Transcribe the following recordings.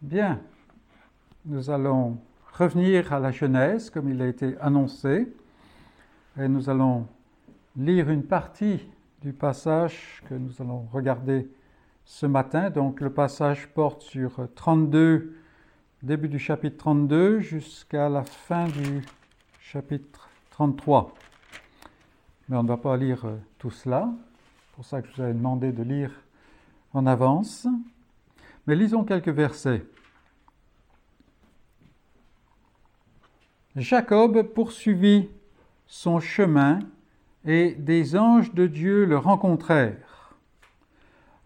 Bien, nous allons revenir à la Genèse comme il a été annoncé et nous allons lire une partie du passage que nous allons regarder ce matin. Donc le passage porte sur 32, début du chapitre 32 jusqu'à la fin du chapitre 33. Mais on ne va pas lire euh, tout cela. C'est pour ça que je vous avais demandé de lire en avance. Mais lisons quelques versets. Jacob poursuivit son chemin et des anges de Dieu le rencontrèrent.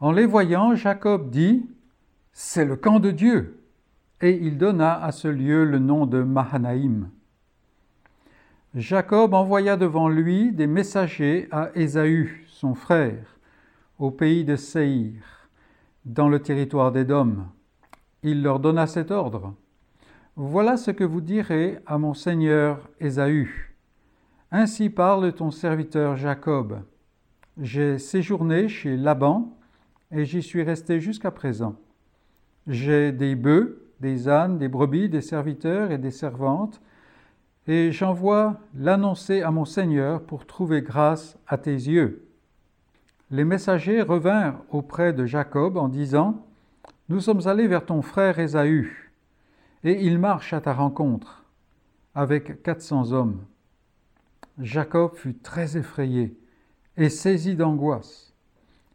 En les voyant, Jacob dit, C'est le camp de Dieu. Et il donna à ce lieu le nom de Mahanaïm. Jacob envoya devant lui des messagers à Ésaü, son frère, au pays de Séhir dans le territoire d'Édom. Il leur donna cet ordre. Voilà ce que vous direz à mon seigneur Ésaü. Ainsi parle ton serviteur Jacob. J'ai séjourné chez Laban et j'y suis resté jusqu'à présent. J'ai des bœufs, des ânes, des brebis, des serviteurs et des servantes, et j'envoie l'annoncer à mon Seigneur pour trouver grâce à tes yeux les messagers revinrent auprès de Jacob en disant Nous sommes allés vers ton frère Ésaü, et il marche à ta rencontre, avec quatre cents hommes. Jacob fut très effrayé et saisi d'angoisse.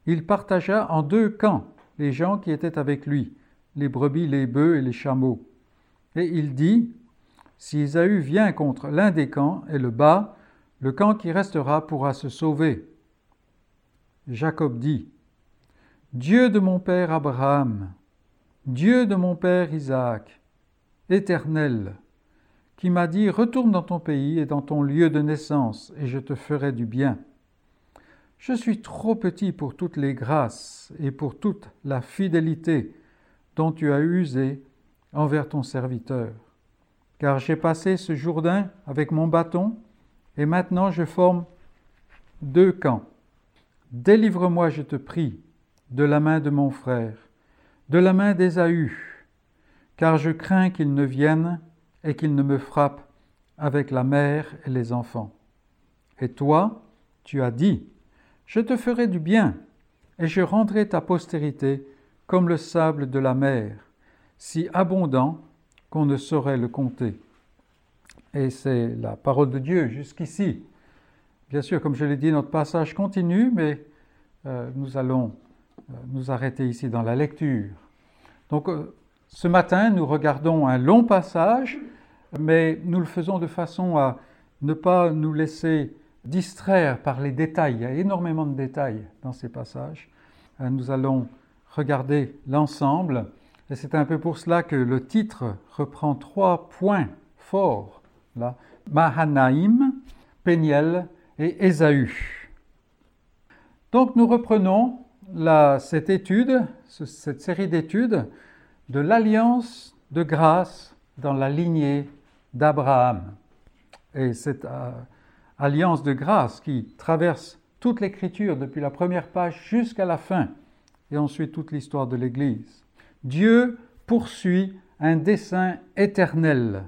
Il partagea en deux camps les gens qui étaient avec lui, les brebis, les bœufs et les chameaux. Et il dit Si Ésaü vient contre l'un des camps et le bat, le camp qui restera pourra se sauver Jacob dit, Dieu de mon père Abraham, Dieu de mon père Isaac, éternel, qui m'a dit, Retourne dans ton pays et dans ton lieu de naissance, et je te ferai du bien. Je suis trop petit pour toutes les grâces et pour toute la fidélité dont tu as usé envers ton serviteur, car j'ai passé ce Jourdain avec mon bâton, et maintenant je forme deux camps Délivre-moi, je te prie, de la main de mon frère, de la main d'Ésaü, car je crains qu'il ne vienne et qu'il ne me frappe avec la mère et les enfants. Et toi, tu as dit, je te ferai du bien, et je rendrai ta postérité comme le sable de la mer, si abondant qu'on ne saurait le compter. Et c'est la parole de Dieu jusqu'ici. Bien sûr, comme je l'ai dit, notre passage continue, mais euh, nous allons euh, nous arrêter ici dans la lecture. Donc, euh, ce matin, nous regardons un long passage, mais nous le faisons de façon à ne pas nous laisser distraire par les détails. Il y a énormément de détails dans ces passages. Nous allons regarder l'ensemble. Et c'est un peu pour cela que le titre reprend trois points forts. Là. Mahanaïm, Péniel et Ésaü. Donc nous reprenons cette étude, cette série d'études de l'alliance de grâce dans la lignée d'Abraham. Et cette euh, alliance de grâce qui traverse toute l'écriture depuis la première page jusqu'à la fin, et ensuite toute l'histoire de l'Église. Dieu poursuit un dessein éternel.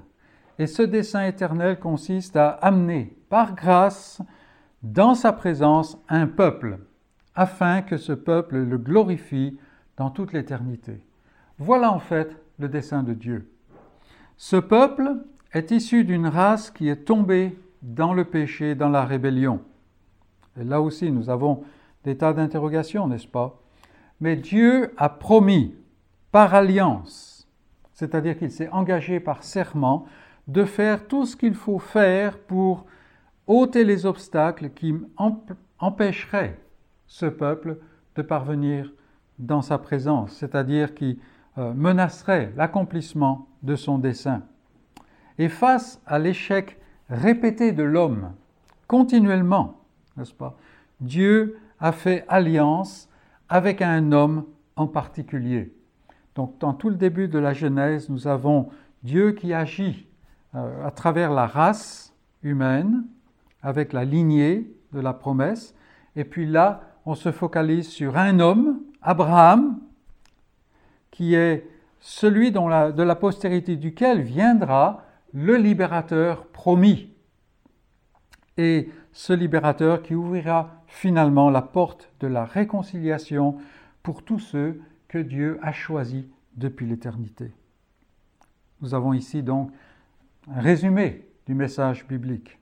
Et ce dessein éternel consiste à amener par grâce dans sa présence un peuple, afin que ce peuple le glorifie dans toute l'éternité. Voilà en fait le dessein de Dieu. Ce peuple est issu d'une race qui est tombée dans le péché, dans la rébellion. Et là aussi, nous avons des tas d'interrogations, n'est-ce pas? Mais Dieu a promis par alliance, c'est-à-dire qu'il s'est engagé par serment, de faire tout ce qu'il faut faire pour ôter les obstacles qui empêcheraient ce peuple de parvenir dans sa présence, c'est-à-dire qui euh, menaceraient l'accomplissement de son dessein. Et face à l'échec répété de l'homme, continuellement, n'est-ce pas, Dieu a fait alliance avec un homme en particulier. Donc dans tout le début de la Genèse, nous avons Dieu qui agit euh, à travers la race humaine, avec la lignée de la promesse. Et puis là, on se focalise sur un homme, Abraham, qui est celui de la postérité duquel viendra le libérateur promis. Et ce libérateur qui ouvrira finalement la porte de la réconciliation pour tous ceux que Dieu a choisis depuis l'éternité. Nous avons ici donc un résumé du message biblique.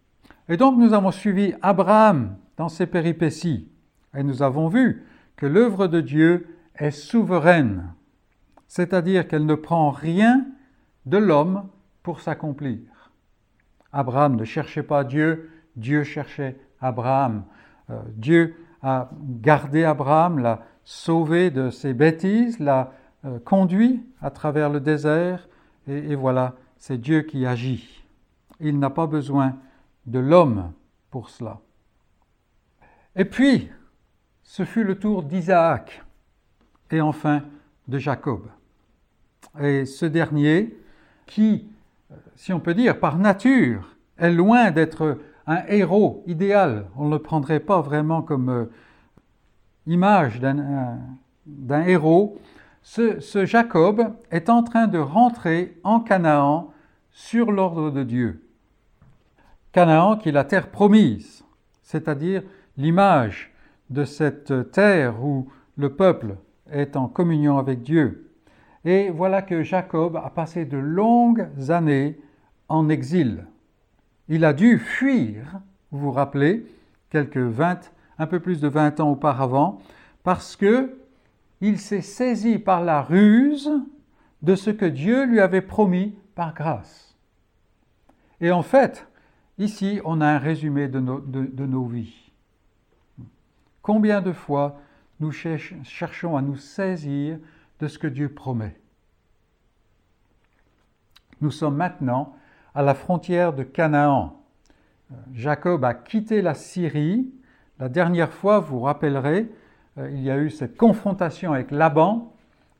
Et donc nous avons suivi Abraham dans ses péripéties et nous avons vu que l'œuvre de Dieu est souveraine, c'est-à-dire qu'elle ne prend rien de l'homme pour s'accomplir. Abraham ne cherchait pas Dieu, Dieu cherchait Abraham. Euh, Dieu a gardé Abraham, l'a sauvé de ses bêtises, l'a euh, conduit à travers le désert, et, et voilà, c'est Dieu qui agit. Il n'a pas besoin de l'homme pour cela. Et puis, ce fut le tour d'Isaac et enfin de Jacob. Et ce dernier, qui, si on peut dire, par nature, est loin d'être un héros idéal, on ne le prendrait pas vraiment comme euh, image d'un héros, ce, ce Jacob est en train de rentrer en Canaan sur l'ordre de Dieu. Canaan qui est la terre promise, c'est-à-dire l'image de cette terre où le peuple est en communion avec Dieu. Et voilà que Jacob a passé de longues années en exil. Il a dû fuir, vous vous rappelez, quelques 20, un peu plus de 20 ans auparavant, parce que il s'est saisi par la ruse de ce que Dieu lui avait promis par grâce. Et en fait, ici, on a un résumé de nos, de nos vies. Combien de fois nous cherchons à nous saisir de ce que Dieu promet? Nous sommes maintenant à la frontière de Canaan. Jacob a quitté la Syrie. La dernière fois, vous vous rappellerez, euh, il y a eu cette confrontation avec Laban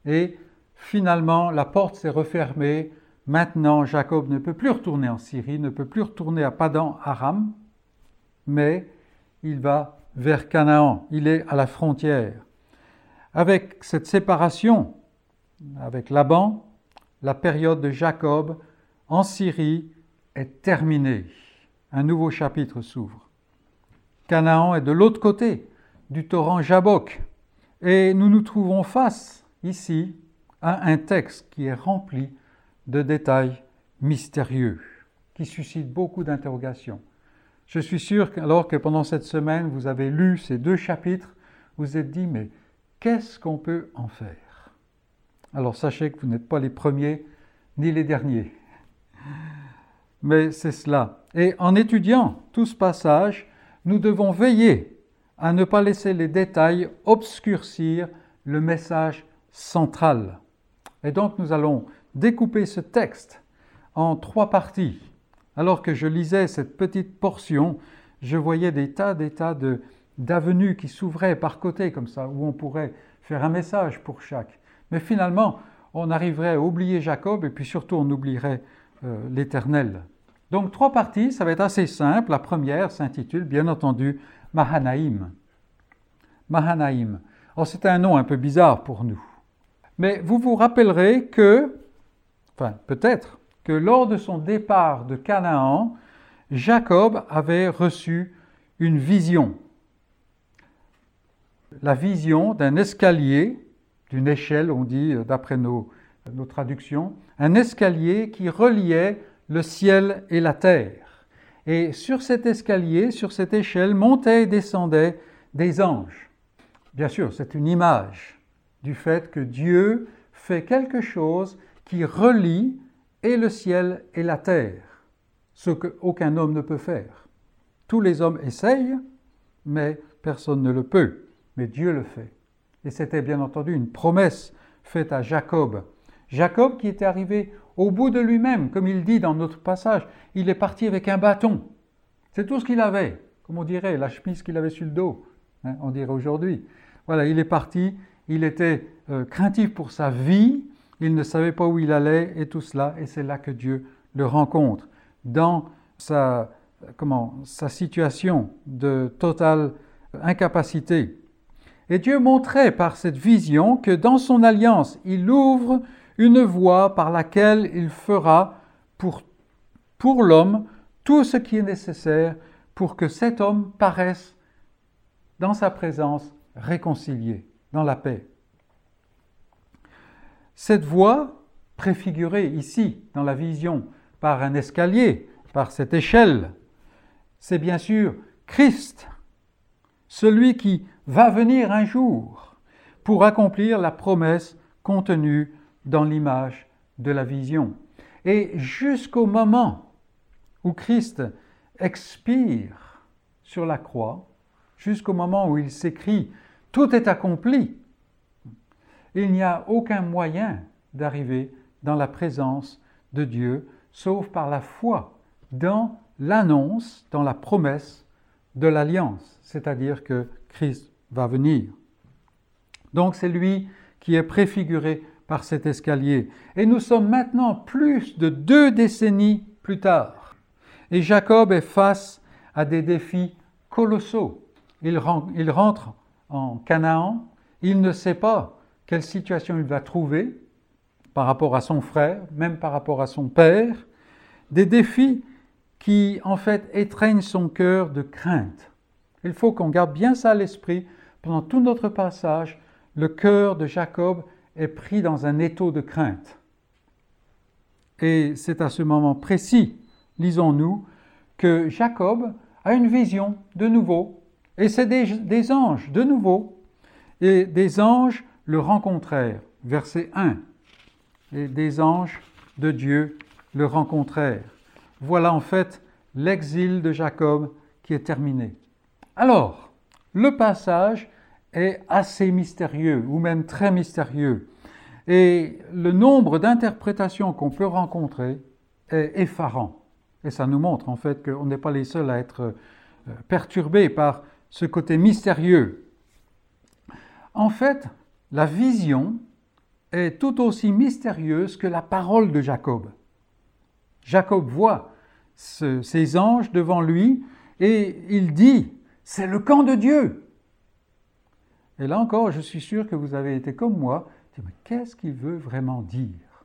et finalement la porte s'est refermée. Maintenant, Jacob ne peut plus retourner en Syrie, ne peut plus retourner à Padan Aram, mais il va vers Canaan, il est à la frontière. Avec cette séparation avec Laban, la période de Jacob en Syrie est terminée. Un nouveau chapitre s'ouvre. Canaan est de l'autre côté du torrent Jabok et nous nous trouvons face ici à un texte qui est rempli de détails mystérieux, qui suscite beaucoup d'interrogations. Je suis sûr qu'alors que pendant cette semaine, vous avez lu ces deux chapitres, vous vous êtes dit, mais qu'est-ce qu'on peut en faire? Alors sachez que vous n'êtes pas les premiers ni les derniers. Mais c'est cela. Et en étudiant tout ce passage, nous devons veiller à ne pas laisser les détails obscurcir le message central. Et donc nous allons découper ce texte en trois parties. Alors que je lisais cette petite portion, je voyais des tas, des tas de, d'avenues qui s'ouvraient par côté comme ça, où on pourrait faire un message pour chaque. Mais finalement, on arriverait à oublier Jacob et puis surtout on oublierait euh, l'Éternel. Donc trois parties, ça va être assez simple. La première s'intitule bien entendu Mahanaïm. Mahanaïm. Oh, c'est un nom un peu bizarre pour nous. Mais vous vous rappellerez que, enfin peut-être, que lors de son départ de Canaan, Jacob avait reçu une vision. La vision d'un escalier, d'une échelle, on dit d'après nos, nos traductions, un escalier qui reliait le ciel et la terre. Et sur cet escalier, sur cette échelle, montaient et descendaient des anges. Bien sûr, c'est une image du fait que Dieu fait quelque chose qui relie et le ciel et la terre, ce qu'aucun homme ne peut faire. Tous les hommes essayent, mais personne ne le peut, mais Dieu le fait. Et c'était bien entendu une promesse faite à Jacob. Jacob qui était arrivé au bout de lui-même, comme il dit dans notre passage, il est parti avec un bâton. C'est tout ce qu'il avait, comme on dirait, la chemise qu'il avait sur le dos, hein, on dirait aujourd'hui. Voilà, il est parti, il était euh, craintif pour sa vie, il ne savait pas où il allait et tout cela, et c'est là que Dieu le rencontre. Dans sa, comment, sa situation de totale incapacité. Et Dieu montrait par cette vision que dans son alliance, il ouvre une voie par laquelle il fera pour, pour l'homme tout ce qui est nécessaire pour que cet homme paraisse dans sa présence réconcilié, dans la paix. Cette voie, préfigurée ici dans la vision par un escalier, par cette échelle, c'est bien sûr Christ, celui qui va venir un jour pour accomplir la promesse contenue dans l'image de la vision. Et jusqu'au moment où Christ expire sur la croix, jusqu'au moment où il s'écrit Tout est accompli, il n'y a aucun moyen d'arriver dans la présence de Dieu, sauf par la foi dans l'annonce, dans la promesse de l'alliance, c'est-à-dire que Christ va venir. Donc c'est lui qui est préfiguré par cet escalier. Et nous sommes maintenant plus de deux décennies plus tard. Et Jacob est face à des défis colossaux. Il, rentre en Canaan, il ne sait pas quelle situation il va trouver par rapport à son frère, même par rapport à son père, des défis qui en fait étreignent son cœur de crainte. Il faut qu'on garde bien ça à l'esprit pendant tout notre passage. Le cœur de Jacob est pris dans un étau de crainte. Et c'est à ce moment précis, lisons-nous, que Jacob a une vision de nouveau. Et c'est des, anges de nouveau. Et des anges le rencontrèrent. Verset 1. Et des anges de Dieu le rencontrèrent. Voilà en fait l'exil de Jacob qui est terminé. Alors, le passage est assez mystérieux, ou même très mystérieux. Et le nombre d'interprétations qu'on peut rencontrer est effarant. Et ça nous montre en fait qu'on n'est pas les seuls à être euh, perturbés par ce côté mystérieux. En fait, la vision est tout aussi mystérieuse que la parole de Jacob. Jacob voit ces anges devant lui et il dit, c'est le camp de Dieu. Et là encore, je suis sûr que vous avez été comme moi, mais qu'est-ce qu'il veut vraiment dire?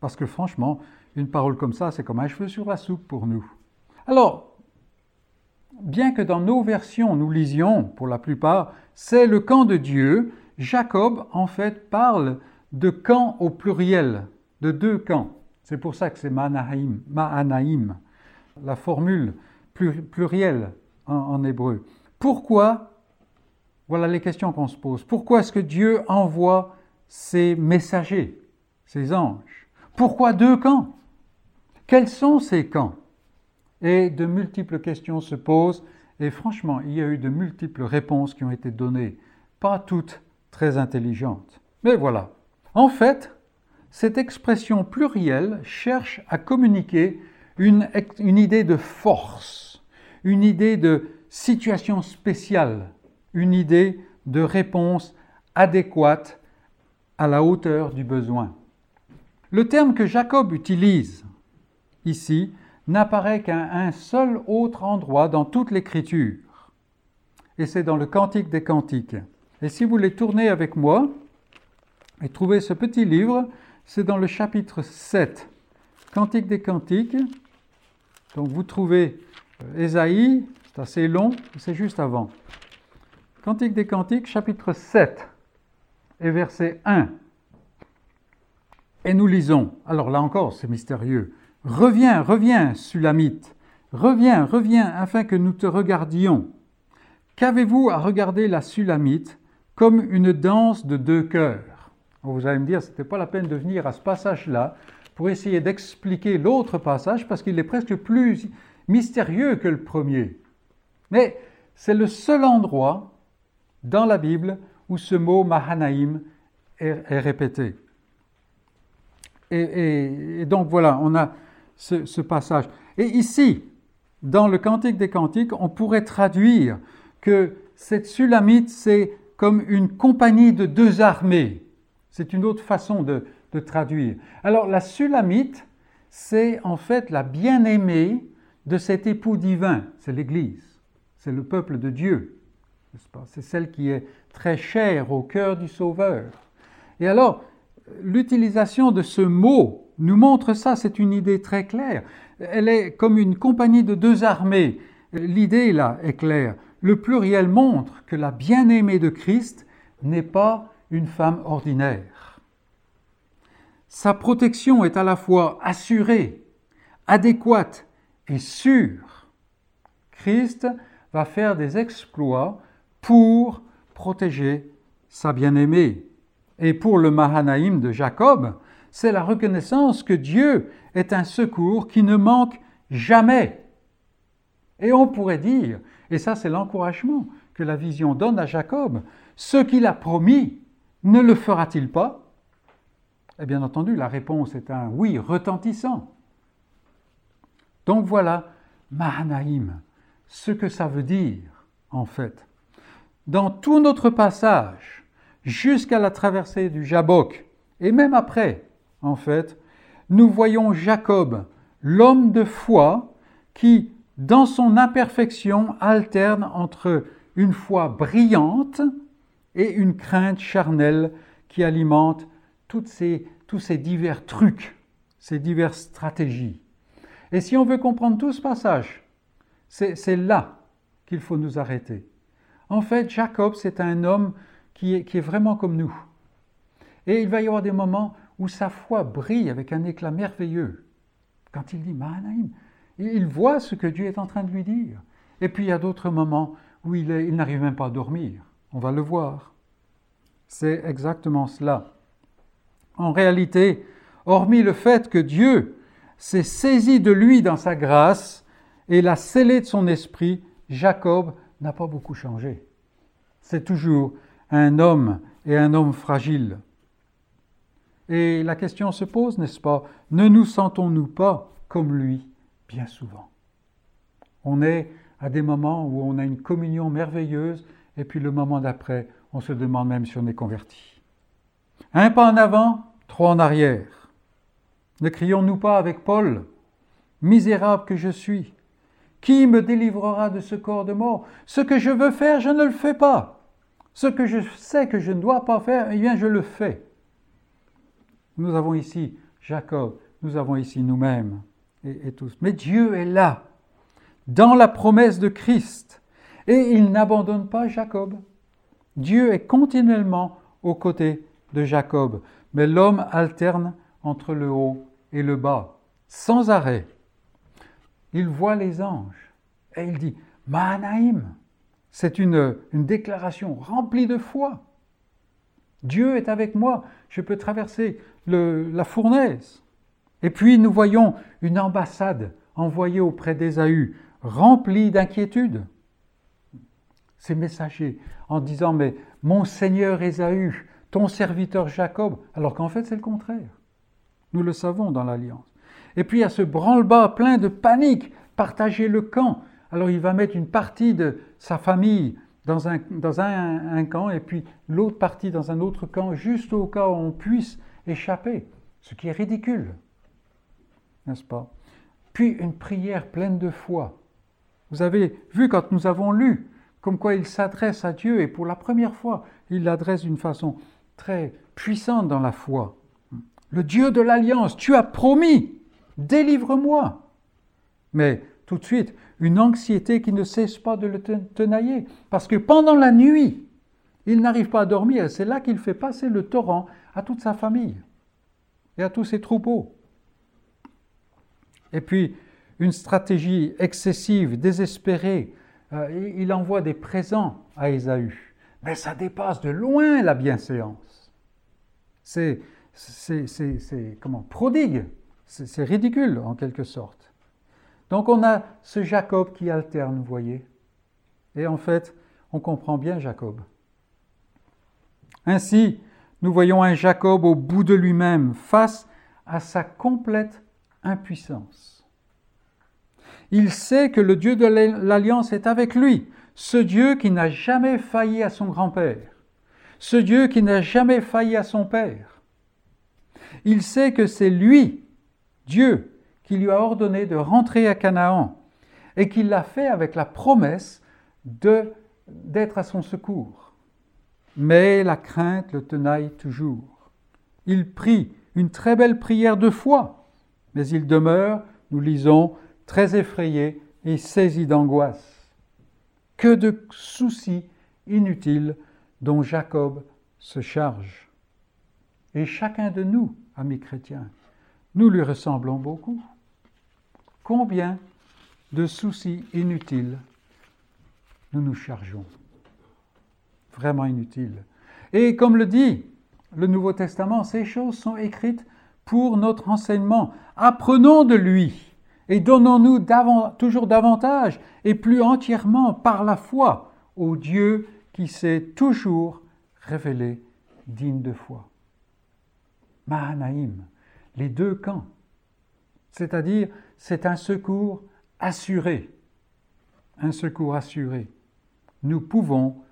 Parce que franchement, une parole comme ça, c'est comme un cheveu sur la soupe pour nous. Alors, bien que dans nos versions, nous lisions, pour la plupart, c'est le camp de Dieu, Jacob, en fait, parle de camp au pluriel, de deux camps. C'est pour ça que c'est Ma'anaim, Ma'anaim, la formule plurielle en, en hébreu. Pourquoi Voilà les questions qu'on se pose. Pourquoi est-ce que Dieu envoie ses messagers, ses anges? Pourquoi deux camps? Quels sont ces camps? Et de multiples questions se posent et franchement, il y a eu de multiples réponses qui ont été données, pas toutes très intelligentes. Mais voilà. En fait, cette expression plurielle cherche à communiquer une, idée de force, une idée de situation spéciale, une idée de réponse adéquate à la hauteur du besoin. Le terme que Jacob utilise ici n'apparaît qu'à un seul autre endroit dans toute l'Écriture, et c'est dans le Cantique des Cantiques. Et si vous voulez tourner avec moi et trouver ce petit livre, c'est dans le chapitre 7, Cantique des Cantiques. Donc vous trouvez euh, Ésaïe, c'est assez long, c'est juste avant. Cantique des Cantiques, chapitre 7 et verset 1. Et nous lisons, alors là encore c'est mystérieux, Reviens, reviens, Sulamite, reviens, reviens, afin que nous te regardions. Qu'avez-vous à regarder la Sulamite? Comme une danse de deux cœurs vous allez me dire, ce n'était pas la peine de venir à ce passage-là pour essayer d'expliquer l'autre passage parce qu'il est presque plus mystérieux que le premier. Mais c'est le seul endroit dans la Bible où ce mot Mahanaïm est, répété. Et, donc voilà, on a ce, ce passage. Et ici, dans le Cantique des Cantiques, on pourrait traduire que cette Sulamite, c'est comme une compagnie de deux armées. C'est une autre façon de, traduire. Alors la Sulamite, c'est en fait la bien-aimée de cet époux divin, c'est l'Église, c'est le peuple de Dieu, C'est celle qui est très chère au cœur du Sauveur. Et alors, l'utilisation de ce mot nous montre ça, c'est une idée très claire. Elle est comme une compagnie de deux armées. L'idée là est claire. Le pluriel montre que la bien-aimée de Christ n'est pas une femme ordinaire. Sa protection est à la fois assurée, adéquate et sûre. Christ va faire des exploits pour protéger sa bien-aimée. Et pour le Mahanaïm de Jacob, c'est la reconnaissance que Dieu est un secours qui ne manque jamais. Et on pourrait dire, et ça c'est l'encouragement que la vision donne à Jacob, ce qu'il a promis, ne le fera-t-il pas? Et bien entendu, la réponse est un oui retentissant. Donc voilà, Mahanaïm, ce que ça veut dire en fait. Dans tout notre passage, jusqu'à la traversée du Jabok, et même après, en fait, nous voyons Jacob, l'homme de foi, qui, dans son imperfection, alterne entre une foi brillante et une crainte charnelle qui alimente tous ces divers trucs, ces diverses stratégies. Et si on veut comprendre tout ce passage, c'est là qu'il faut nous arrêter. En fait, Jacob, c'est un homme qui est, qui est vraiment comme nous. Et il va y avoir des moments où sa foi brille avec un éclat merveilleux. Quand il dit Mahanaïm, il voit ce que Dieu est en train de lui dire. Et puis il y a d'autres moments où il, n'arrive même pas à dormir. On va le voir. C'est exactement cela. En réalité, hormis le fait que Dieu s'est saisi de lui dans sa grâce et l'a scellé de son esprit, Jacob n'a pas beaucoup changé. C'est toujours un homme et un homme fragile. Et la question se pose, n'est-ce pas? Ne nous sentons-nous pas comme lui? Bien souvent On est à des moments où on a une communion merveilleuse et puis le moment d'après, on se demande même si on est converti. Un pas en avant, trois en arrière. Ne crions-nous pas avec Paul Misérable que je suis, qui me délivrera de ce corps de mort? Ce que je veux faire, je ne le fais pas. Ce que je sais que je ne dois pas faire, eh bien, je le fais. Nous avons ici Jacob, nous avons ici nous-mêmes Mais Dieu est là, dans la promesse de Christ, et il n'abandonne pas Jacob. Dieu est continuellement aux côtés de Jacob, mais l'homme alterne entre le haut et le bas, sans arrêt il voit les anges et il dit Mahanaïm. C'est une, déclaration remplie de foi. Dieu est avec moi, je peux traverser la fournaise. Et puis nous voyons une ambassade envoyée auprès d'Ésaü, remplie d'inquiétude. Ces messagers en disant Mais mon Seigneur Ésaü, ton serviteur Jacob, alors qu'en fait c'est le contraire. Nous le savons dans l'Alliance. Et puis a ce branle-bas plein de panique, partager le camp. Alors il va mettre une partie de sa famille dans un, dans un, camp et puis l'autre partie dans un autre camp, juste au cas où on puisse échapper, ce qui est ridicule, n'est-ce pas? Puis une prière pleine de foi. Vous avez vu quand nous avons lu comme quoi il s'adresse à Dieu et pour la première fois, il l'adresse d'une façon très puissante dans la foi. Le Dieu de l'alliance, tu as promis Délivre-moi. Mais tout de suite, une anxiété qui ne cesse pas de le tenailler. Parce que pendant la nuit, il n'arrive pas à dormir. C'est là qu'il fait passer le torrent à toute sa famille et à tous ses troupeaux. Et puis, une stratégie excessive, désespérée. Euh, il envoie des présents à Ésaü. Mais ça dépasse de loin la bienséance. C'est, comment, prodigue. C'est ridicule en quelque sorte. Donc on a ce Jacob qui alterne, vous voyez. Et en fait, on comprend bien Jacob. Ainsi, nous voyons un Jacob au bout de lui-même, face à sa complète impuissance. Il sait que le Dieu de l'Alliance est avec lui, ce Dieu qui n'a jamais failli à son grand-père, ce Dieu qui n'a jamais failli à son père. Il sait que c'est lui Dieu qui lui a ordonné de rentrer à Canaan et qu'il l'a fait avec la promesse d'être à son secours. Mais la crainte le tenaille toujours. Il prie une très belle prière de foi, mais il demeure, nous lisons, très effrayé et saisi d'angoisse. Que de soucis inutiles dont Jacob se charge. Et chacun de nous, amis chrétiens, nous lui ressemblons beaucoup. Combien de soucis inutiles nous nous chargeons Vraiment inutiles. Et comme le dit le Nouveau Testament, ces choses sont écrites pour notre enseignement. Apprenons de lui et donnons-nous toujours davantage et plus entièrement par la foi au Dieu qui s'est toujours révélé digne de foi. Mahanaïm, les deux camps, c'est-à-dire c'est un secours assuré, un secours assuré. Nous pouvons,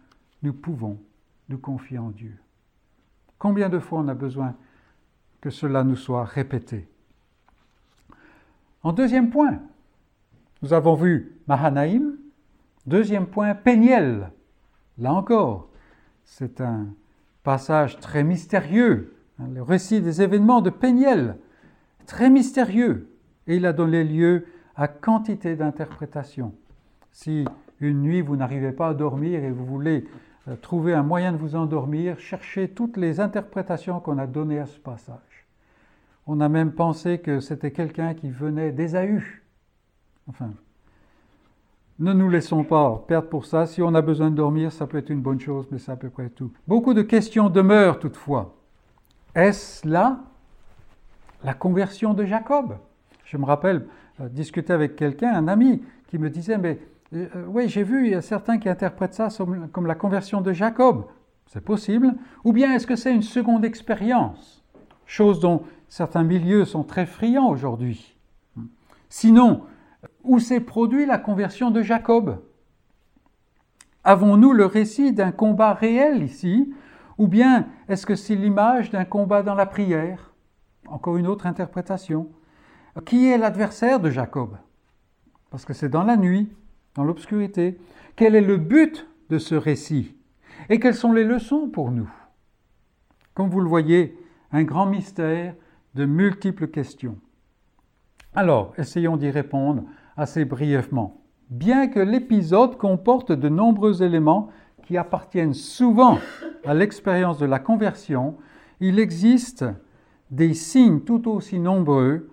nous pouvons nous confier en Dieu. Combien de fois on a besoin que cela nous soit répété En deuxième point, nous avons vu Mahanaïm. Deuxième point, Péniel. Là encore, c'est un passage très mystérieux, hein, le récit des événements de Péniel, très mystérieux, et il a donné lieu à quantité d'interprétations. Si une nuit vous n'arrivez pas à dormir et vous voulez euh, trouver un moyen de vous endormir, cherchez toutes les interprétations qu'on a données à ce passage. On a même pensé que c'était quelqu'un qui venait d'Ésaü. Enfin, ne nous laissons pas perdre pour ça. Si on a besoin de dormir, ça peut être une bonne chose, mais c'est à peu près tout. Beaucoup de questions demeurent toutefois. Est-ce là la conversion de Jacob? Je me rappelle euh, discuter avec quelqu'un, un ami, qui me disait, mais oui, j'ai vu, il y a certains qui interprètent ça comme la conversion de Jacob. C'est possible. Ou bien est-ce que c'est une seconde expérience? Chose dont certains milieux sont très friands aujourd'hui. Sinon, où s'est produit la conversion de Jacob? Avons-nous le récit d'un combat réel ici? Ou bien est-ce que c'est l'image d'un combat dans la prière? Encore une autre interprétation. Qui est l'adversaire de Jacob? Parce que c'est dans la nuit l'obscurité. Quel est le but de ce récit? Et quelles sont les leçons pour nous? Comme vous le voyez, un grand mystère de multiples questions. Alors, essayons d'y répondre assez brièvement. Bien que l'épisode comporte de nombreux éléments qui appartiennent souvent à l'expérience de la conversion, il existe des signes tout aussi nombreux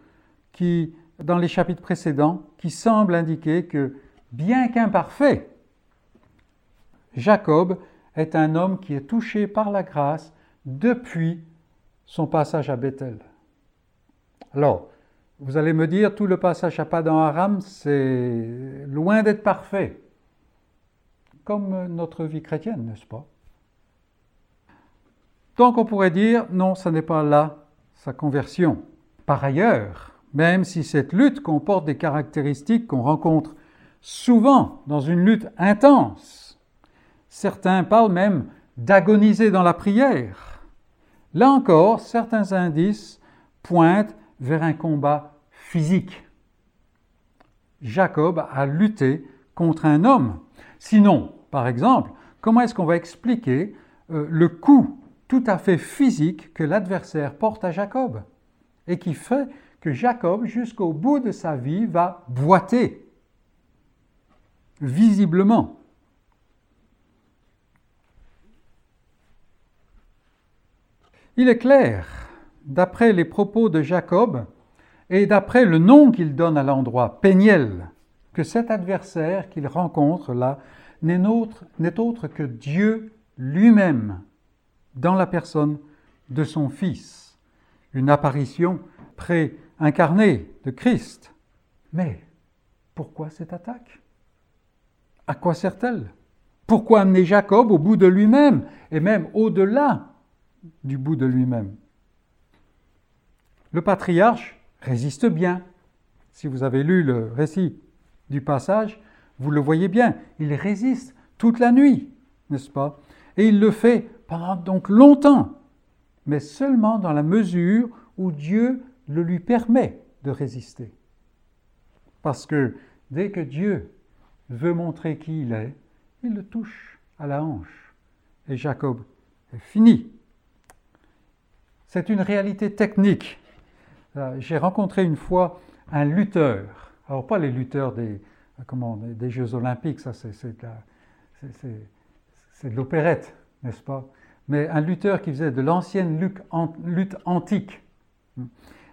qui, dans les chapitres précédents, qui semblent indiquer que bien qu'imparfait, Jacob est un homme qui est touché par la grâce depuis son passage à Bethel. Alors, vous allez me dire, tout le passage à Padan Aram, c'est loin d'être parfait, comme notre vie chrétienne, n'est-ce pas? Donc on pourrait dire, non, ce n'est pas là sa conversion. Par ailleurs, même si cette lutte comporte des caractéristiques qu'on rencontre souvent dans une lutte intense. Certains parlent même d'agoniser dans la prière. Là encore, certains indices pointent vers un combat physique. Jacob a lutté contre un homme. Sinon, par exemple, comment est-ce qu'on va expliquer euh, le coup tout à fait physique que l'adversaire porte à Jacob et qui fait que Jacob, jusqu'au bout de sa vie, va boiter? Visiblement. Il est clair, d'après les propos de Jacob et d'après le nom qu'il donne à l'endroit, Péniel, que cet adversaire qu'il rencontre là n'est autre, autre que Dieu lui-même dans la personne de son Fils, une apparition pré-incarnée de Christ. Mais pourquoi cette attaque? À quoi sert-elle? Pourquoi amener Jacob au bout de lui-même et même au-delà du bout de lui-même? Le patriarche résiste bien. Si vous avez lu le récit du passage, vous le voyez bien, il résiste toute la nuit, n'est-ce pas? Et il le fait pendant donc longtemps, mais seulement dans la mesure où Dieu le lui permet de résister. Parce que dès que Dieu veut montrer qui il est, il le touche à la hanche. Et Jacob est fini. c'est une réalité technique. Euh, j'ai rencontré une fois un lutteur. Alors pas les lutteurs des, comment, des Jeux olympiques, ça c'est, de l'opérette, n'est-ce pas? Mais un lutteur qui faisait de l'ancienne lutte antique.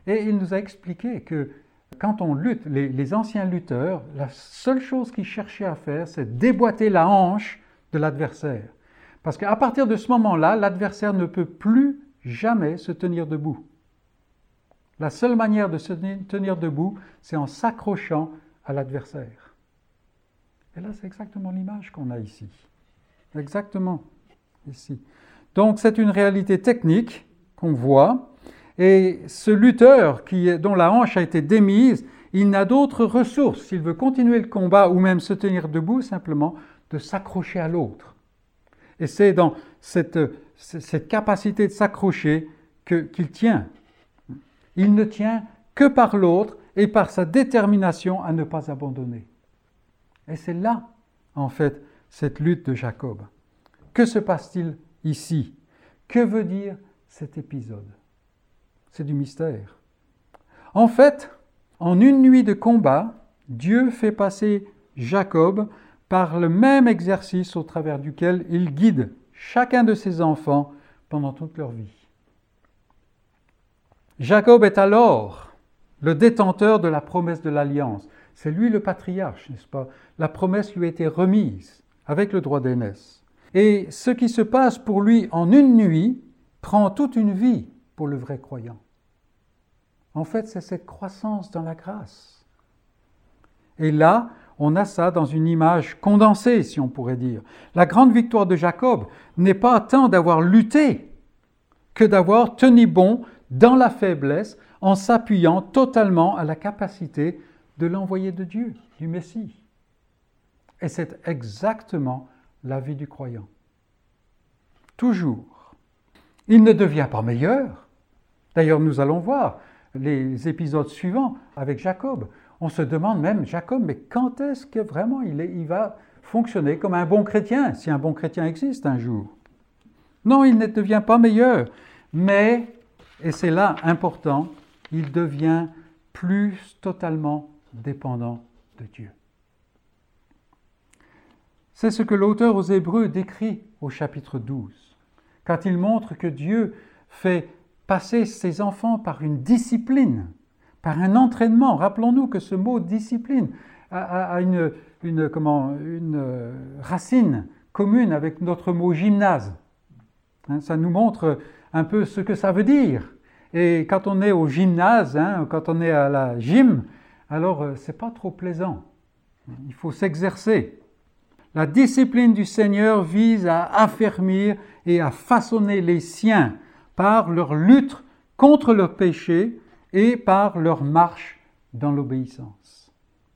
Et il nous a expliqué que quand on lutte, les, anciens lutteurs, la seule chose qu'ils cherchaient à faire, c'est déboîter la hanche de l'adversaire. Parce qu'à partir de ce moment-là, l'adversaire ne peut plus jamais se tenir debout. La seule manière de se tenir debout, c'est en s'accrochant à l'adversaire. Et là, c'est exactement l'image qu'on a ici. Exactement ici. Donc, c'est une réalité technique qu'on voit. Et ce lutteur dont la hanche a été démise, il n'a d'autre ressource, s'il veut continuer le combat ou même se tenir debout, simplement de s'accrocher à l'autre. Et c'est dans cette, capacité de s'accrocher qu'il tient. Il ne tient que par l'autre et par sa détermination à ne pas abandonner. Et c'est là, en fait, cette lutte de Jacob. Que se passe-t-il ici? Que veut dire cet épisode? C'est du mystère. En fait, en une nuit de combat, Dieu fait passer Jacob par le même exercice au travers duquel il guide chacun de ses enfants pendant toute leur vie. Jacob est alors le détenteur de la promesse de l'alliance. C'est lui le patriarche, n'est-ce pas? La promesse lui a été remise avec le droit d'aînesse. Et ce qui se passe pour lui en une nuit prend toute une vie pour le vrai croyant. En fait, c'est cette croissance dans la grâce. Et là, on a ça dans une image condensée, si on pourrait dire. La grande victoire de Jacob n'est pas tant d'avoir lutté que d'avoir tenu bon dans la faiblesse en s'appuyant totalement à la capacité de l'envoyé de Dieu, du Messie. Et c'est exactement la vie du croyant. Toujours. Il ne devient pas meilleur. D'ailleurs, nous allons voir les épisodes suivants avec Jacob. On se demande même, Jacob, mais quand est-ce que vraiment il, va fonctionner comme un bon chrétien, si un bon chrétien existe un jour? Non, il ne devient pas meilleur, mais, et c'est là important, il devient plus totalement dépendant de Dieu. C'est ce que l'auteur aux Hébreux décrit au chapitre 12, quand il montre que Dieu fait passer ses enfants par une discipline par un entraînement. Rappelons-nous que ce mot discipline a, une, euh, racine commune avec notre mot gymnase. Hein, ça nous montre un peu ce que ça veut dire. Et quand on est au gymnase, hein, quand on est à la gym, alors euh, c'est pas trop plaisant. Il faut s'exercer. La discipline du Seigneur vise à affermir et à façonner les siens par leur lutte contre le péché et par leur marche dans l'obéissance.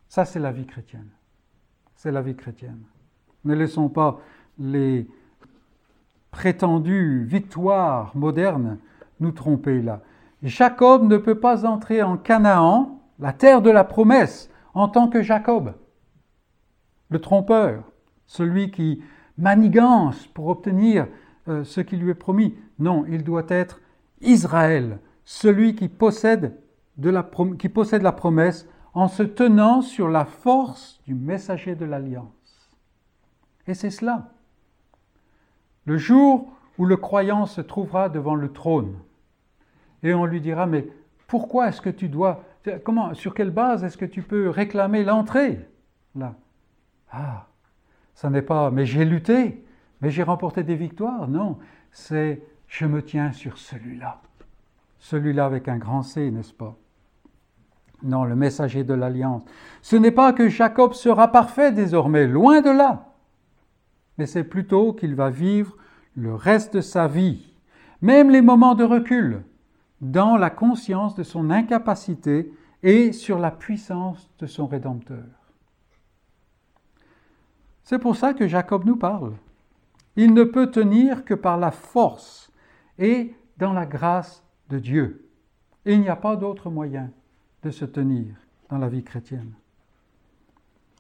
Ça, c'est la vie chrétienne. C'est la vie chrétienne. Ne laissons pas les prétendues victoires modernes nous tromper là. Jacob ne peut pas entrer en Canaan, la terre de la promesse, en tant que Jacob, le trompeur, celui qui manigance pour obtenir euh, ce qui lui est promis. Non, il doit être Israël, celui qui possède, de la, la promesse en se tenant sur la force du messager de l'alliance. Et c'est cela. Le jour où le croyant se trouvera devant le trône, et on lui dira, mais pourquoi est-ce que tu dois, comment, sur quelle base est-ce que tu peux réclamer l'entrée? Là. Ah, ça n'est pas, mais j'ai lutté, mais j'ai remporté des victoires. Non, c'est, je me tiens sur celui-là celui-là avec un grand C, n'est-ce pas? Non, le messager de l'alliance. Ce n'est pas que Jacob sera parfait désormais, loin de là, mais c'est plutôt qu'il va vivre le reste de sa vie, même les moments de recul, dans la conscience de son incapacité et sur la puissance de son Rédempteur. C'est pour ça que Jacob nous parle. Il ne peut tenir que par la force et dans la grâce de Dieu. Et il n'y a pas d'autre moyen de se tenir dans la vie chrétienne.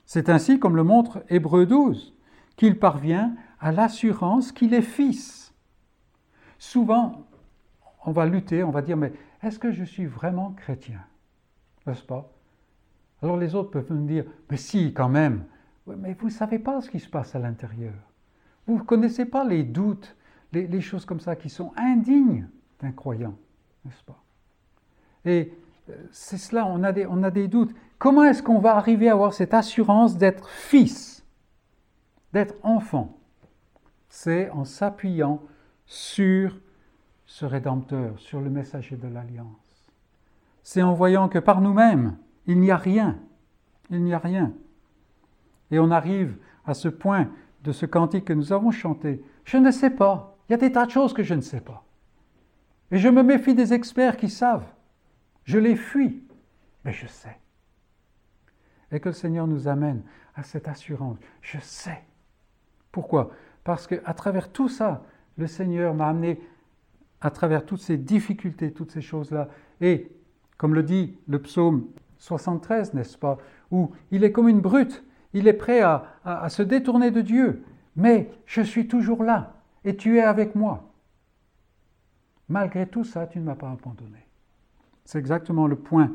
C'est ainsi, comme le montre Hébreu 12, qu'il parvient à l'assurance qu'il est fils. Souvent, on va lutter, on va dire, mais est-ce que je suis vraiment chrétien? N'est-ce pas? Alors les autres peuvent me dire, mais si, quand même. mais vous ne savez pas ce qui se passe à l'intérieur. Vous ne connaissez pas les doutes, les, choses comme ça qui sont indignes d'un croyant, n'est-ce pas? Et euh, c'est cela, on a, des, on a des doutes. Comment est-ce qu'on va arriver à avoir cette assurance d'être fils, d'être enfant? C'est en s'appuyant sur ce Rédempteur, sur le messager de l'Alliance. C'est en voyant que par nous-mêmes, il n'y a rien. Il n'y a rien. Et on arrive à ce point de ce cantique que nous avons chanté. Je ne sais pas. Il y a des tas de choses que je ne sais pas. Et je me méfie des experts qui savent. Je les fuis. Mais je sais. Et que le Seigneur nous amène à cette assurance. Je sais. Pourquoi? Parce qu'à travers tout ça, le Seigneur m'a amené à travers toutes ces difficultés, toutes ces choses-là. Et, comme le dit le psaume 73, n'est-ce pas, où il est comme une brute, il est prêt à, à, se détourner de Dieu, mais je suis toujours là, et tu es avec moi. Malgré tout ça, tu ne m'as pas abandonné. C'est exactement le point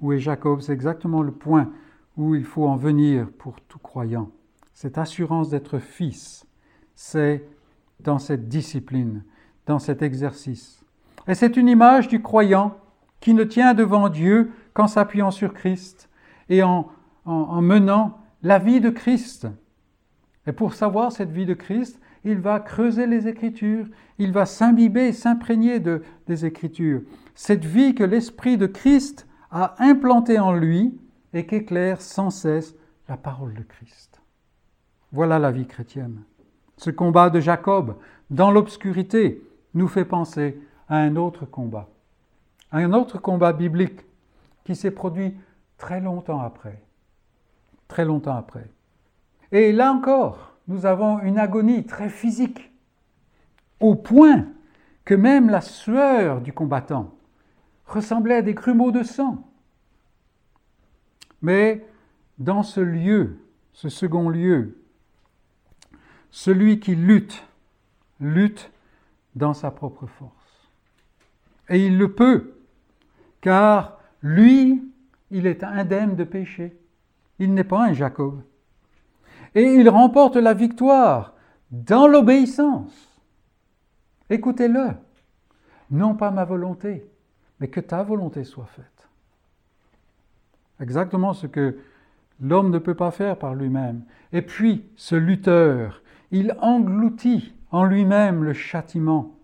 où est Jacob, c'est exactement le point où il faut en venir pour tout croyant. Cette assurance d'être fils, c'est dans cette discipline, dans cet exercice. Et c'est une image du croyant qui ne tient devant Dieu qu'en s'appuyant sur Christ et en, en, menant la vie de Christ. Et pour savoir cette vie de Christ, il va creuser les Écritures, il va s'imbiber, s'imprégner de, des Écritures. Cette vie que l'Esprit de Christ a implantée en lui et qu'éclaire sans cesse la parole de Christ. Voilà la vie chrétienne. Ce combat de Jacob dans l'obscurité, nous fait penser à un autre combat, un autre combat biblique qui s'est produit très longtemps après, très longtemps après. Et là encore, nous avons une agonie très physique, au point que même la sueur du combattant ressemblait à des grumeaux de sang. Mais dans ce lieu, ce second lieu, celui qui lutte, lutte dans sa propre force. Et il le peut, car lui, il est indemne de péché. Il n'est pas un Jacob. Et il remporte la victoire dans l'obéissance. Écoutez-le. Non pas ma volonté, mais que ta volonté soit faite. Exactement ce que l'homme ne peut pas faire par lui-même. Et puis, ce lutteur, il engloutit en lui-même le châtiment.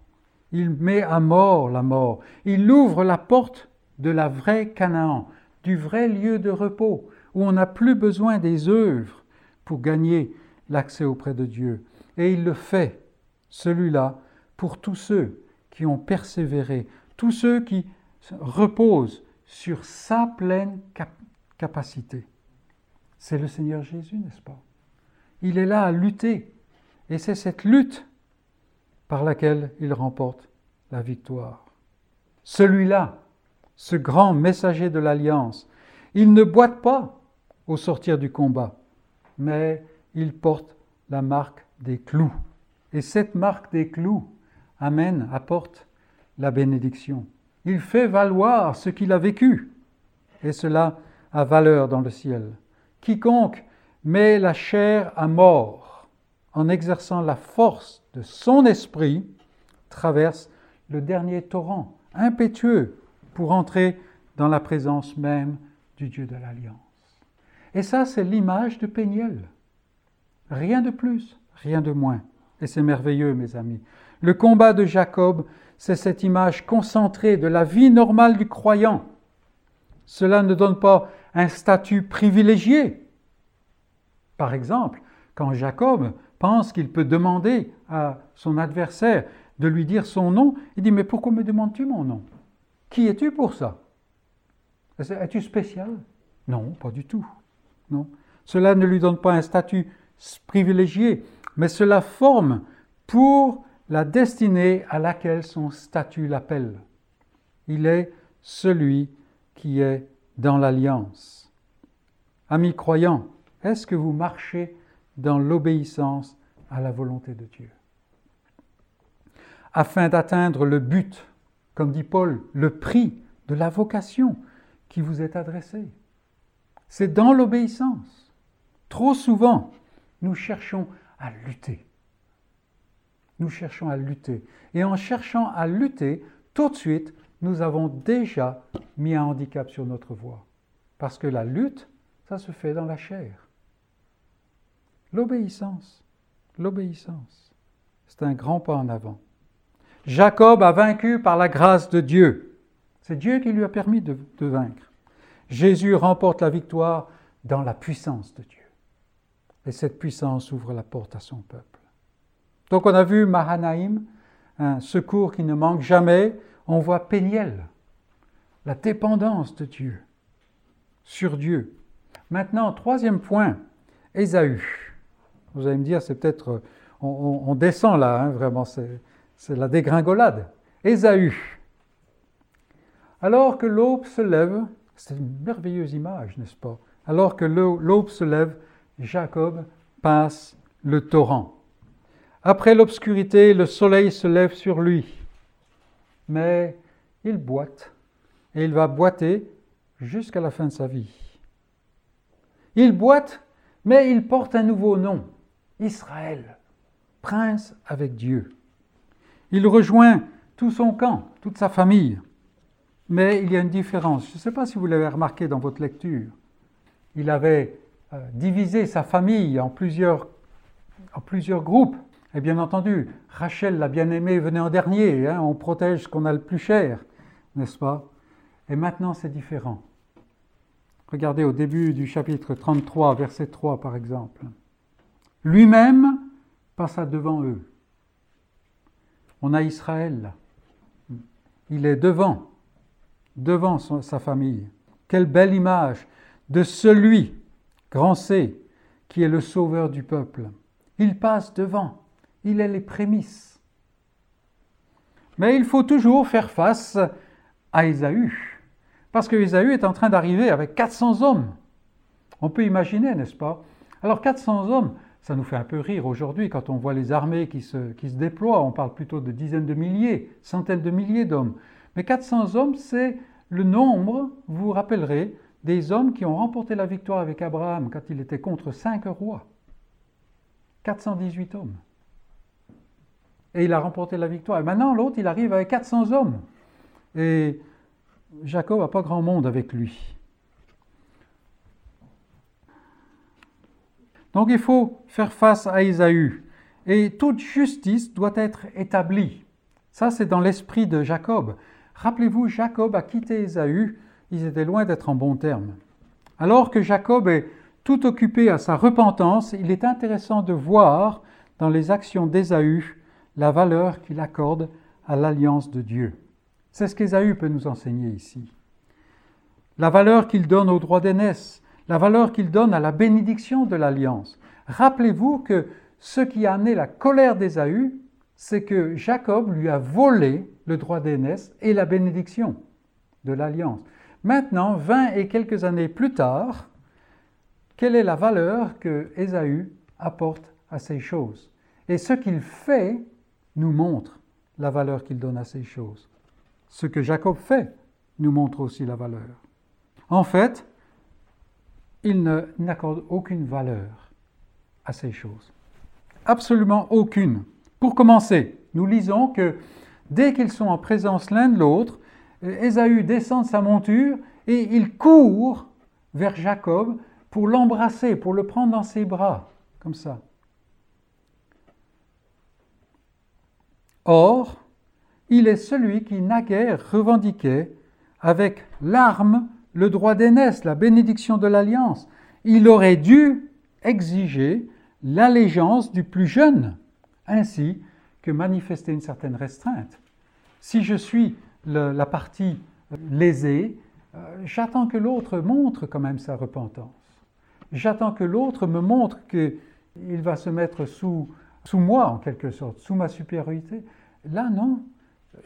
Il met à mort la mort. Il ouvre la porte de la vraie Canaan, du vrai lieu de repos, où on n'a plus besoin des œuvres pour gagner l'accès auprès de Dieu. Et il le fait, celui-là, pour tous ceux qui ont persévéré, tous ceux qui reposent sur sa pleine capacité. C'est le Seigneur Jésus, n'est-ce pas? Il est là à lutter. Et c'est cette lutte par laquelle il remporte la victoire. Celui-là, ce grand messager de l'Alliance, il ne boite pas au sortir du combat, mais il porte la marque des clous. Et cette marque des clous amène, apporte la bénédiction. Il fait valoir ce qu'il a vécu, et cela a valeur dans le ciel. Quiconque met la chair à mort en exerçant la force de son esprit, traverse le dernier torrent impétueux pour entrer dans la présence même du Dieu de l'Alliance. Et ça, c'est l'image de Péniel. Rien de plus, rien de moins. Et c'est merveilleux, mes amis. Le combat de Jacob, c'est cette image concentrée de la vie normale du croyant. Cela ne donne pas un statut privilégié. Par exemple, quand Jacob pense qu'il peut demander à son adversaire de lui dire son nom, il dit Mais pourquoi me demandes-tu mon nom? Qui es-tu pour ça? Es-tu spécial? Non, pas du tout. Cela ne lui donne pas un statut privilégié, mais cela forme pour la destinée à laquelle son statut l'appelle. Il est celui qui est dans l'alliance. Amis croyants, est-ce que vous marchez dans l'obéissance à la volonté de Dieu? Afin d'atteindre le but comme dit Paul, le prix de la vocation qui vous est adressée. C'est dans l'obéissance. Trop souvent, nous cherchons à lutter. Nous cherchons à lutter. Et en cherchant à lutter, tout de suite, nous avons déjà mis un handicap sur notre voie. Parce que la lutte, ça se fait dans la chair. L'obéissance, l'obéissance, c'est un grand pas en avant. Jacob a vaincu par la grâce de Dieu. C'est Dieu qui lui a permis de, vaincre. Jésus remporte la victoire dans la puissance de Dieu. Et cette puissance ouvre la porte à son peuple. Donc on a vu Mahanaïm, un secours qui ne manque jamais. On voit Péniel, la dépendance de Dieu, sur Dieu. Maintenant, troisième point, Ésaü. Vous allez me dire, c'est peut-être, on, descend là, hein, vraiment, c'est la dégringolade. Ésaü. Alors que l'aube se lève, c'est une merveilleuse image, n'est-ce pas? Alors que l'aube se lève, Jacob passe le torrent. Après l'obscurité, le soleil se lève sur lui. Mais il boite, et il va boiter jusqu'à la fin de sa vie. Il boite, mais il porte un nouveau nom, Israël, prince avec Dieu. Il rejoint tout son camp, toute sa famille. Mais il y a une différence. Je ne sais pas si vous l'avez remarqué dans votre lecture. Il avait euh, divisé sa famille en plusieurs, en plusieurs groupes. Et bien entendu, Rachel, la bien-aimée, venait en dernier. Hein. on protège ce qu'on a le plus cher, n'est-ce pas? Et maintenant, c'est différent. Regardez au début du chapitre 33, verset 3 par exemple. Lui-même passa devant eux. On a Israël Il est devant, devant sa famille. Quelle belle image de celui, grand C, qui est le sauveur du peuple. Il passe devant, il est les prémices. Mais il faut toujours faire face à Ésaü. Parce que Ésaü est en train d'arriver avec 400 hommes. On peut imaginer, n'est-ce pas? Alors 400 hommes, ça nous fait un peu rire aujourd'hui quand on voit les armées qui se, qui se déploient. On parle plutôt de dizaines de milliers, centaines de milliers d'hommes. Mais 400 hommes, c'est le nombre, vous vous rappellerez, des hommes qui ont remporté la victoire avec Abraham quand il était contre cinq rois. 418 hommes. Et il a remporté la victoire. Et maintenant, l'autre, il arrive avec 400 hommes. Et Jacob n'a pas grand monde avec lui. Donc il faut faire face à Ésaü. Et toute justice doit être établie. Ça, c'est dans l'esprit de Jacob. Rappelez-vous, Jacob a quitté Ésaü, ils étaient loin d'être en bons termes. Alors que Jacob est tout occupé à sa repentance, il est intéressant de voir dans les actions d'Ésaü la valeur qu'il accorde à l'alliance de Dieu. C'est ce qu'Ésaü peut nous enseigner ici. La valeur qu'il donne au droit d'aînesse, la valeur qu'il donne à la bénédiction de l'alliance. Rappelez-vous que ce qui a amené la colère d'Ésaü, c'est que Jacob lui a volé le droit d'aînesse et la bénédiction de l'alliance. Maintenant, vingt et quelques années plus tard, quelle est la valeur que Ésaü apporte à ces choses? Et ce qu'il fait nous montre la valeur qu'il donne à ces choses. Ce que Jacob fait nous montre aussi la valeur. En fait, il n'accorde aucune valeur à ces choses. Absolument aucune. Pour commencer, nous lisons que dès qu'ils sont en présence l'un de l'autre, Ésaü descend de sa monture et il court vers Jacob pour l'embrasser, pour le prendre dans ses bras, comme ça. Or, il est celui qui naguère revendiquait avec l'arme le droit d'aînesse, la bénédiction de l'alliance. Il aurait dû exiger l'allégeance du plus jeune, ainsi que manifester une certaine restreinte. Si je suis la partie lésée, euh, j'attends que l'autre montre quand même sa repentance. J'attends que l'autre me montre qu'il va se mettre sous, sous moi, en quelque sorte, sous ma supériorité. Là, non.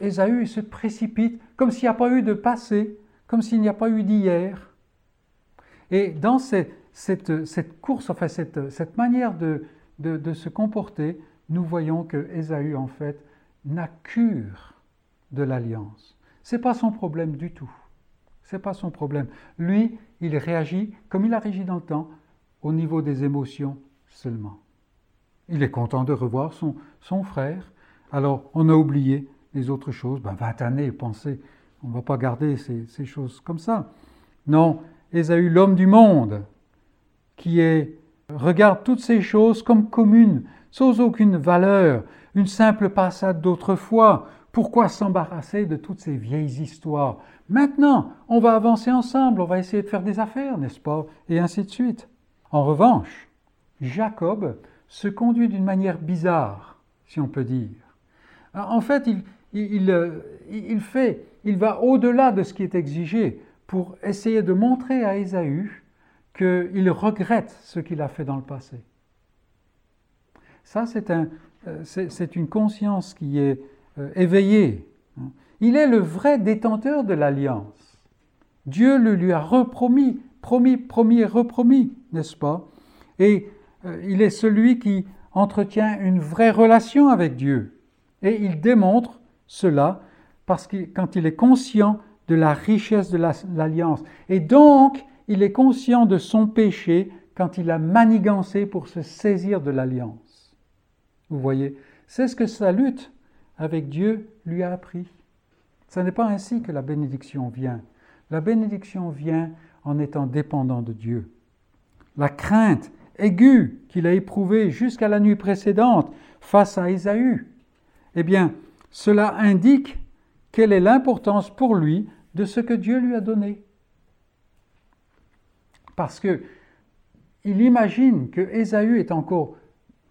Ésaü se précipite comme s'il n'y a pas eu de passé, comme s'il n'y a pas eu d'hier. Et dans cette, cette, course, enfin cette, cette manière de, de, se comporter, nous voyons que Ésaü, en fait, n'a cure de l'alliance. C'est pas son problème du tout. C'est pas son problème. Lui, il réagit comme il a réagi dans le temps, au niveau des émotions seulement. Il est content de revoir son, son frère. Alors, on a oublié les autres choses. Ben, 20 années, pensez, on ne va pas garder ces, ces, choses comme ça. Non, Ésaü, l'homme du monde, qui est, regarde toutes ces choses comme communes, sans aucune valeur, une simple passade d'autrefois. Pourquoi s'embarrasser de toutes ces vieilles histoires? Maintenant, on va avancer ensemble, on va essayer de faire des affaires, n'est-ce pas? Et ainsi de suite. En revanche, Jacob se conduit d'une manière bizarre, si on peut dire. En fait, il, euh, va au-delà de ce qui est exigé pour essayer de montrer à Ésaü qu'il regrette ce qu'il a fait dans le passé. Ça, c'est un, euh, une conscience qui est euh, éveillée. Hein. Il est le vrai détenteur de l'alliance. Dieu le lui a repromis, promis, promis et repromis, n'est-ce pas? Et euh, il est celui qui entretient une vraie relation avec Dieu. Et il démontre cela parce quand il est conscient de la richesse de l'alliance. Et donc, il est conscient de son péché quand il a manigancé pour se saisir de l'alliance. Vous voyez, c'est ce que sa lutte avec Dieu lui a appris. Ce n'est pas ainsi que la bénédiction vient. La bénédiction vient en étant dépendant de Dieu. La crainte aiguë qu'il a éprouvée jusqu'à la nuit précédente face à Ésaü, eh bien, cela indique quelle est l'importance pour lui de ce que Dieu lui a donné. Parce que il imagine que Ésaü est encore,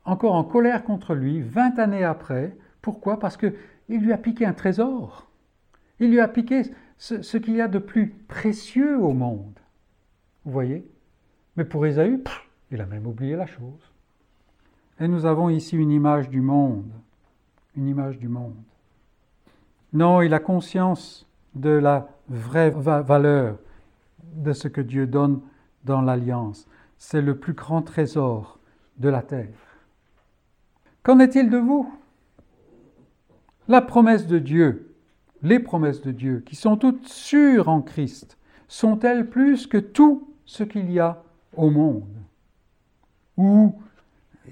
encore en colère contre lui 20 années après. Pourquoi? Parce qu'il lui a piqué un trésor. Il lui a piqué ce, ce qu'il y a de plus précieux au monde. Vous voyez? Mais pour Ésaü, il a même oublié la chose. Et nous avons ici une image du monde. Une image du monde. Non, il a conscience de la vraie valeur de ce que Dieu donne dans l'alliance. C'est le plus grand trésor de la terre. Qu'en est-il de vous? La promesse de Dieu, les promesses de Dieu, qui sont toutes sûres en Christ, sont-elles plus que tout ce qu'il y a au monde? Ou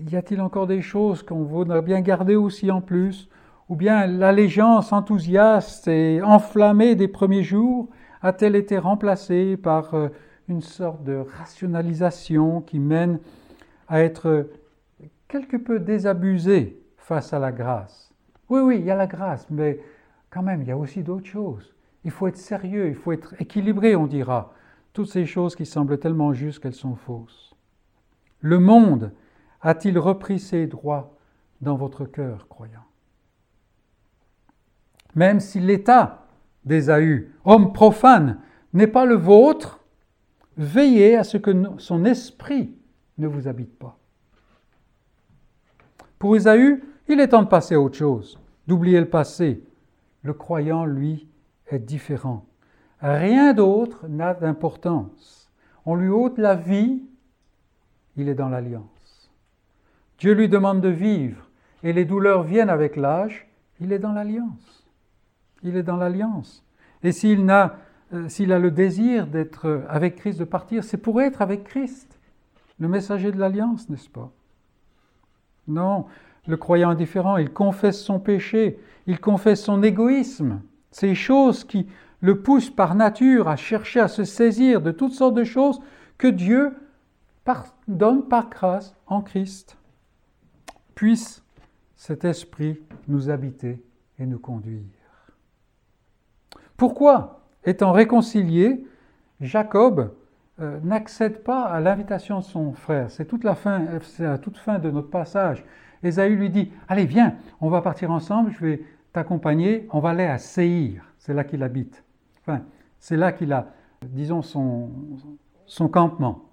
y a-t-il encore des choses qu'on voudrait bien garder aussi en plus? Ou bien l'allégeance enthousiaste et enflammée des premiers jours a-t-elle été remplacée par euh, une sorte de rationalisation qui mène à être quelque peu désabusée face à la grâce Oui, oui, il y a la grâce, mais quand même, il y a aussi d'autres choses. Il faut être sérieux, il faut être équilibré, on dira. Toutes ces choses qui semblent tellement justes qu'elles sont fausses. Le monde a-t-il repris ses droits dans votre cœur, croyant? Même si l'état d'Ésaü, homme profane, n'est pas le vôtre, veillez à ce que son esprit ne vous habite pas. Pour Ésaü, il est temps de passer à autre chose, d'oublier le passé. Le croyant, lui, est différent. Rien d'autre n'a d'importance. On lui ôte la vie, il est dans l'alliance. Dieu lui demande de vivre et les douleurs viennent avec l'âge, il est dans l'alliance il est dans l'alliance. Et s'il euh, s'il a le désir d'être avec Christ, de partir, c'est pour être avec Christ, le messager de l'alliance, n'est-ce pas? Non, le croyant indifférent, il confesse son péché, il confesse son égoïsme, ces choses qui le poussent par nature à chercher à se saisir de toutes sortes de choses que Dieu donne par grâce en Christ. Puisse cet esprit nous habiter et nous conduire. Pourquoi, étant réconcilié, Jacob euh, n'accède pas à l'invitation de son frère C'est toute la fin, c'est la toute fin de notre passage. Ésaü lui dit Allez, viens, on va partir ensemble, je vais t'accompagner, on va aller à Séhir, c'est là qu'il habite. Enfin, c'est là qu'il a, disons, son, son campement.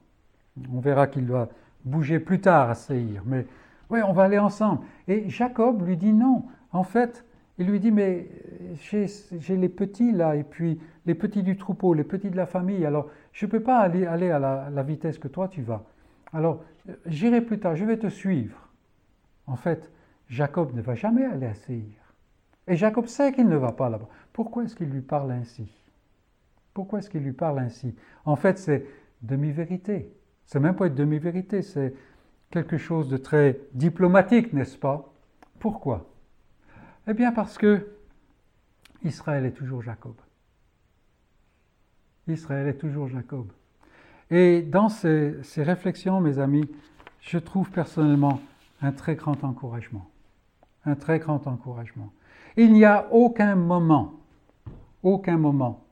On verra qu'il doit bouger plus tard à Séhir, mais oui, on va aller ensemble. Et Jacob lui dit non. En fait, il lui dit, mais j'ai les petits là, et puis les petits du troupeau, les petits de la famille, alors je ne peux pas aller, aller à la, vitesse que toi tu vas. Alors, j'irai plus tard, je vais te suivre. En fait, Jacob ne va jamais aller à Seir. Et Jacob sait qu'il ne va pas là-bas. Pourquoi est-ce qu'il lui parle ainsi? Pourquoi est-ce qu'il lui parle ainsi? En fait, c'est demi-vérité. C'est même pas une demi-vérité, c'est quelque chose de très diplomatique, n'est-ce pas? Pourquoi? Eh bien parce que Israël est toujours Jacob. Israël est toujours Jacob. Et dans ces, réflexions, mes amis, je trouve personnellement un très grand encouragement. Un très grand encouragement. Il n'y a aucun moment, aucun moment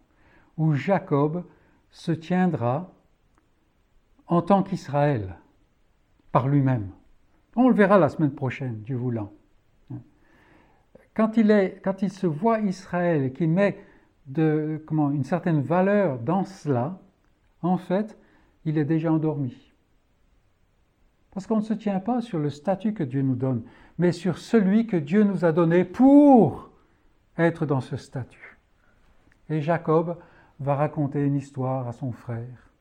où Jacob se tiendra en tant qu'Israël par lui-même. On le verra la semaine prochaine, Dieu voulant. Quand il, se voit Israël et qu'il met une certaine valeur dans cela, en fait, il est déjà endormi. Parce qu'on ne se tient pas sur le statut que Dieu nous donne, mais sur celui que Dieu nous a donné pour être dans ce statut. Et Jacob va raconter une histoire à son frère.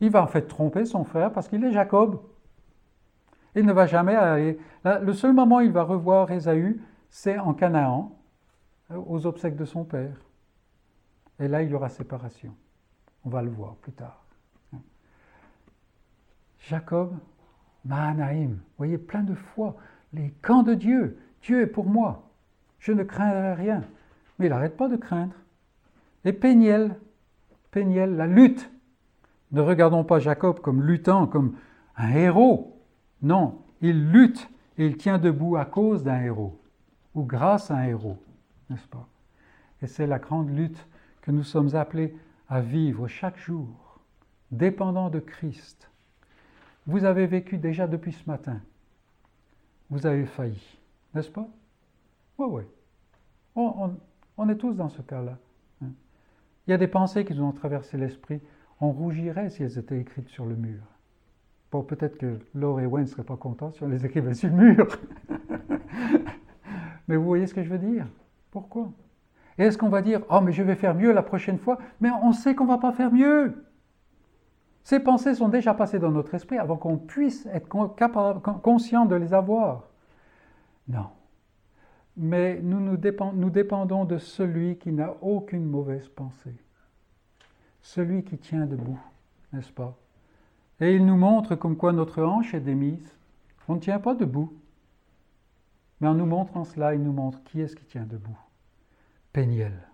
Il va en fait tromper son frère parce qu'il est Jacob. Il ne va jamais aller. le seul moment où il va revoir Ésaü, c'est en Canaan, aux obsèques de son père. Et là, il y aura séparation. On va le voir plus tard. Jacob, Mahanaïm, vous voyez, plein de foi, les camps de Dieu, Dieu est pour moi, je ne craindrai rien. Mais il n'arrête pas de craindre. Et Péniel, Péniel, la lutte. Ne regardons pas Jacob comme luttant, comme un héros. Non, il lutte et il tient debout à cause d'un héros, ou grâce à un héros, n'est-ce pas? Et c'est la grande lutte que nous sommes appelés à vivre chaque jour, dépendant de Christ. Vous avez vécu déjà depuis ce matin. Vous avez failli, n'est-ce pas? Oui, oui. On, est tous dans ce cas-là. Hein. Il y a des pensées qui nous ont traversé l'esprit. On rougirait si elles étaient écrites sur le mur. Bon, peut-être que Laure et Wayne ne seraient pas contents si on les écrivait sur le mur. Mais vous voyez ce que je veux dire? Pourquoi? Et est-ce qu'on va dire, oh mais je vais faire mieux la prochaine fois? Mais on sait qu'on ne va pas faire mieux. Ces pensées sont déjà passées dans notre esprit avant qu'on puisse être conscient de les avoir. Non. Mais nous, nous, nous dépendons de celui qui n'a aucune mauvaise pensée. Celui qui tient debout, n'est-ce pas? Et il nous montre comme quoi notre hanche est démise. On ne tient pas debout. Mais en nous montrant cela, il nous montre qui est-ce qui tient debout. Péniel.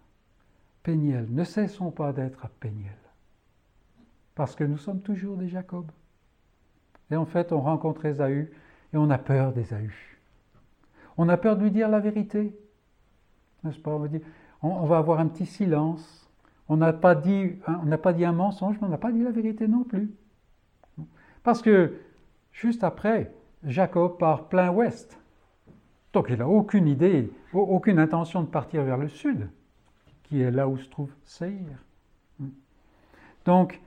Péniel. Ne cessons pas d'être à Péniel. Parce que nous sommes toujours des Jacob. Et en fait, on rencontre Ésaü et on a peur d'Ésaü. On a peur de lui dire la vérité. N'est-ce pas? On, va avoir un petit silence. On n'a pas, dit, on pas dit un mensonge, mais on n'a pas dit la vérité non plus. Parce que juste après, Jacob part plein ouest. Donc il n'a aucune idée, aucune intention de partir vers le sud, qui est là où se trouve Seir. Donc,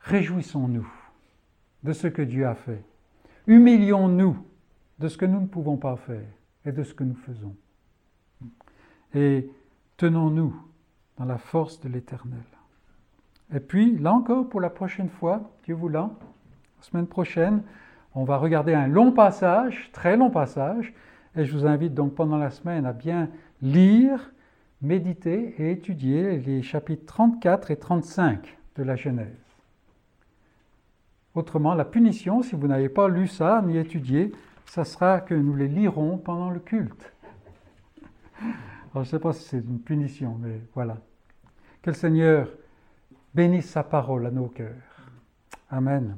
réjouissons-nous de ce que Dieu a fait. Humilions-nous de ce que nous ne pouvons pas faire et de ce que nous faisons. Et tenons-nous dans la force de l'Éternel. Et puis, là encore, pour la prochaine fois, Dieu voulant, la semaine prochaine, on va regarder un long passage, très long passage, et je vous invite donc pendant la semaine à bien lire, méditer et étudier les chapitres 34 et 35 de la Genèse. Autrement, la punition, si vous n'avez pas lu ça ni étudié, ça sera que nous les lirons pendant le culte. Alors, je ne sais pas si c'est une punition, mais voilà. Que le Seigneur bénisse sa parole à nos cœurs. Amen.